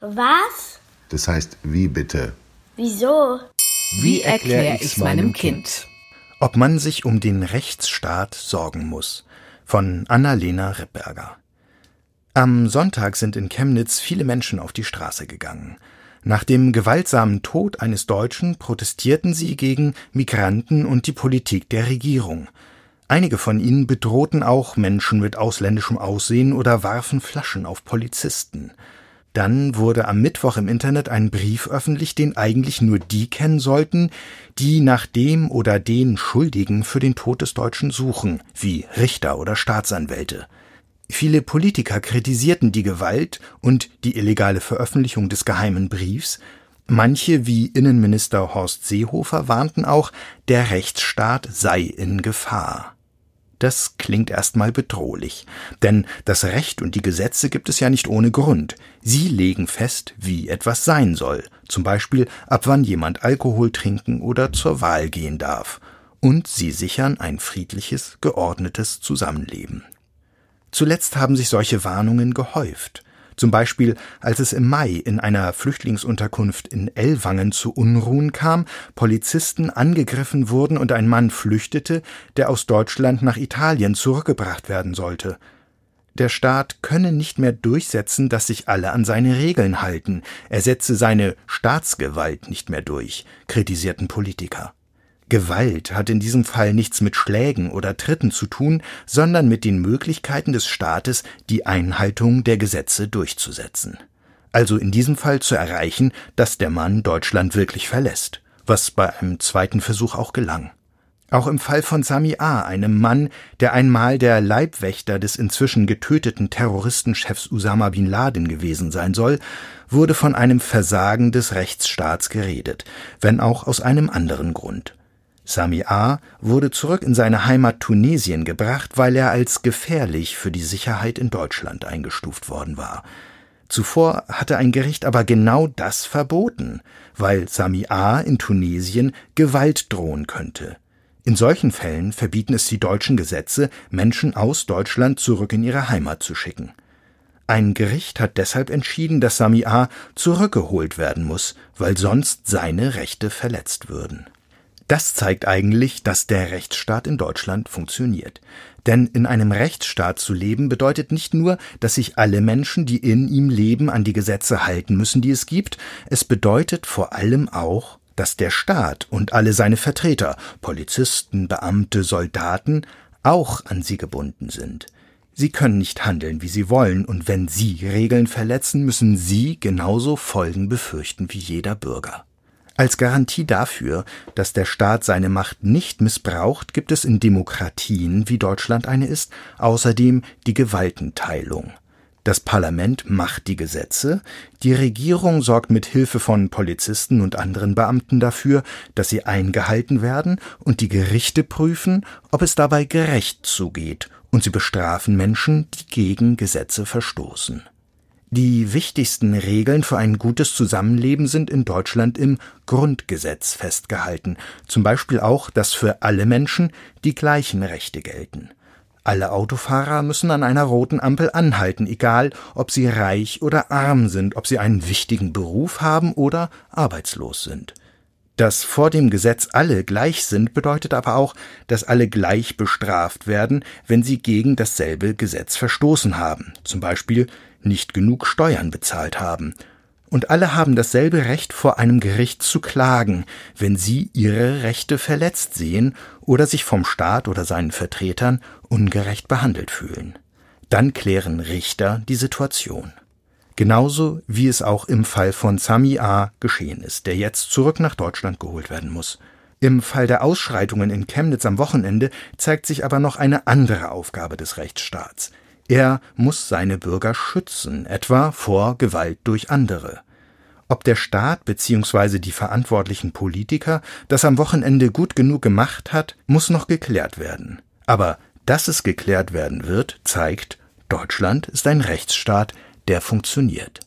Was? Das heißt, wie bitte? Wieso? Wie erkläre ich's meinem Kind? Ob man sich um den Rechtsstaat sorgen muss. Von Annalena Rippberger. Am Sonntag sind in Chemnitz viele Menschen auf die Straße gegangen. Nach dem gewaltsamen Tod eines Deutschen protestierten sie gegen Migranten und die Politik der Regierung. Einige von ihnen bedrohten auch Menschen mit ausländischem Aussehen oder warfen Flaschen auf Polizisten. Dann wurde am Mittwoch im Internet ein Brief öffentlich, den eigentlich nur die kennen sollten, die nach dem oder den Schuldigen für den Tod des Deutschen suchen, wie Richter oder Staatsanwälte. Viele Politiker kritisierten die Gewalt und die illegale Veröffentlichung des geheimen Briefs, manche wie Innenminister Horst Seehofer warnten auch, der Rechtsstaat sei in Gefahr. Das klingt erstmal bedrohlich, denn das Recht und die Gesetze gibt es ja nicht ohne Grund. Sie legen fest, wie etwas sein soll, zum Beispiel ab wann jemand Alkohol trinken oder zur Wahl gehen darf, und sie sichern ein friedliches, geordnetes Zusammenleben. Zuletzt haben sich solche Warnungen gehäuft. Zum Beispiel, als es im Mai in einer Flüchtlingsunterkunft in Ellwangen zu Unruhen kam, Polizisten angegriffen wurden und ein Mann flüchtete, der aus Deutschland nach Italien zurückgebracht werden sollte. Der Staat könne nicht mehr durchsetzen, dass sich alle an seine Regeln halten, er setze seine Staatsgewalt nicht mehr durch, kritisierten Politiker. Gewalt hat in diesem Fall nichts mit Schlägen oder Tritten zu tun, sondern mit den Möglichkeiten des Staates, die Einhaltung der Gesetze durchzusetzen. Also in diesem Fall zu erreichen, dass der Mann Deutschland wirklich verlässt, was bei einem zweiten Versuch auch gelang. Auch im Fall von Sami A., einem Mann, der einmal der Leibwächter des inzwischen getöteten Terroristenchefs Usama bin Laden gewesen sein soll, wurde von einem Versagen des Rechtsstaats geredet, wenn auch aus einem anderen Grund. Sami A. wurde zurück in seine Heimat Tunesien gebracht, weil er als gefährlich für die Sicherheit in Deutschland eingestuft worden war. Zuvor hatte ein Gericht aber genau das verboten, weil Sami A. in Tunesien Gewalt drohen könnte. In solchen Fällen verbieten es die deutschen Gesetze, Menschen aus Deutschland zurück in ihre Heimat zu schicken. Ein Gericht hat deshalb entschieden, dass Sami A. zurückgeholt werden muss, weil sonst seine Rechte verletzt würden. Das zeigt eigentlich, dass der Rechtsstaat in Deutschland funktioniert. Denn in einem Rechtsstaat zu leben bedeutet nicht nur, dass sich alle Menschen, die in ihm leben, an die Gesetze halten müssen, die es gibt, es bedeutet vor allem auch, dass der Staat und alle seine Vertreter, Polizisten, Beamte, Soldaten, auch an sie gebunden sind. Sie können nicht handeln, wie sie wollen, und wenn sie Regeln verletzen, müssen sie genauso Folgen befürchten wie jeder Bürger. Als Garantie dafür, dass der Staat seine Macht nicht missbraucht, gibt es in Demokratien, wie Deutschland eine ist, außerdem die Gewaltenteilung. Das Parlament macht die Gesetze, die Regierung sorgt mit Hilfe von Polizisten und anderen Beamten dafür, dass sie eingehalten werden, und die Gerichte prüfen, ob es dabei gerecht zugeht, und sie bestrafen Menschen, die gegen Gesetze verstoßen. Die wichtigsten Regeln für ein gutes Zusammenleben sind in Deutschland im Grundgesetz festgehalten, zum Beispiel auch, dass für alle Menschen die gleichen Rechte gelten. Alle Autofahrer müssen an einer roten Ampel anhalten, egal ob sie reich oder arm sind, ob sie einen wichtigen Beruf haben oder arbeitslos sind. Dass vor dem Gesetz alle gleich sind, bedeutet aber auch, dass alle gleich bestraft werden, wenn sie gegen dasselbe Gesetz verstoßen haben, zum Beispiel nicht genug Steuern bezahlt haben. Und alle haben dasselbe Recht, vor einem Gericht zu klagen, wenn sie ihre Rechte verletzt sehen oder sich vom Staat oder seinen Vertretern ungerecht behandelt fühlen. Dann klären Richter die Situation. Genauso wie es auch im Fall von Sami A. geschehen ist, der jetzt zurück nach Deutschland geholt werden muss. Im Fall der Ausschreitungen in Chemnitz am Wochenende zeigt sich aber noch eine andere Aufgabe des Rechtsstaats. Er muss seine Bürger schützen, etwa vor Gewalt durch andere. Ob der Staat bzw. die verantwortlichen Politiker das am Wochenende gut genug gemacht hat, muss noch geklärt werden. Aber dass es geklärt werden wird, zeigt, Deutschland ist ein Rechtsstaat, der funktioniert.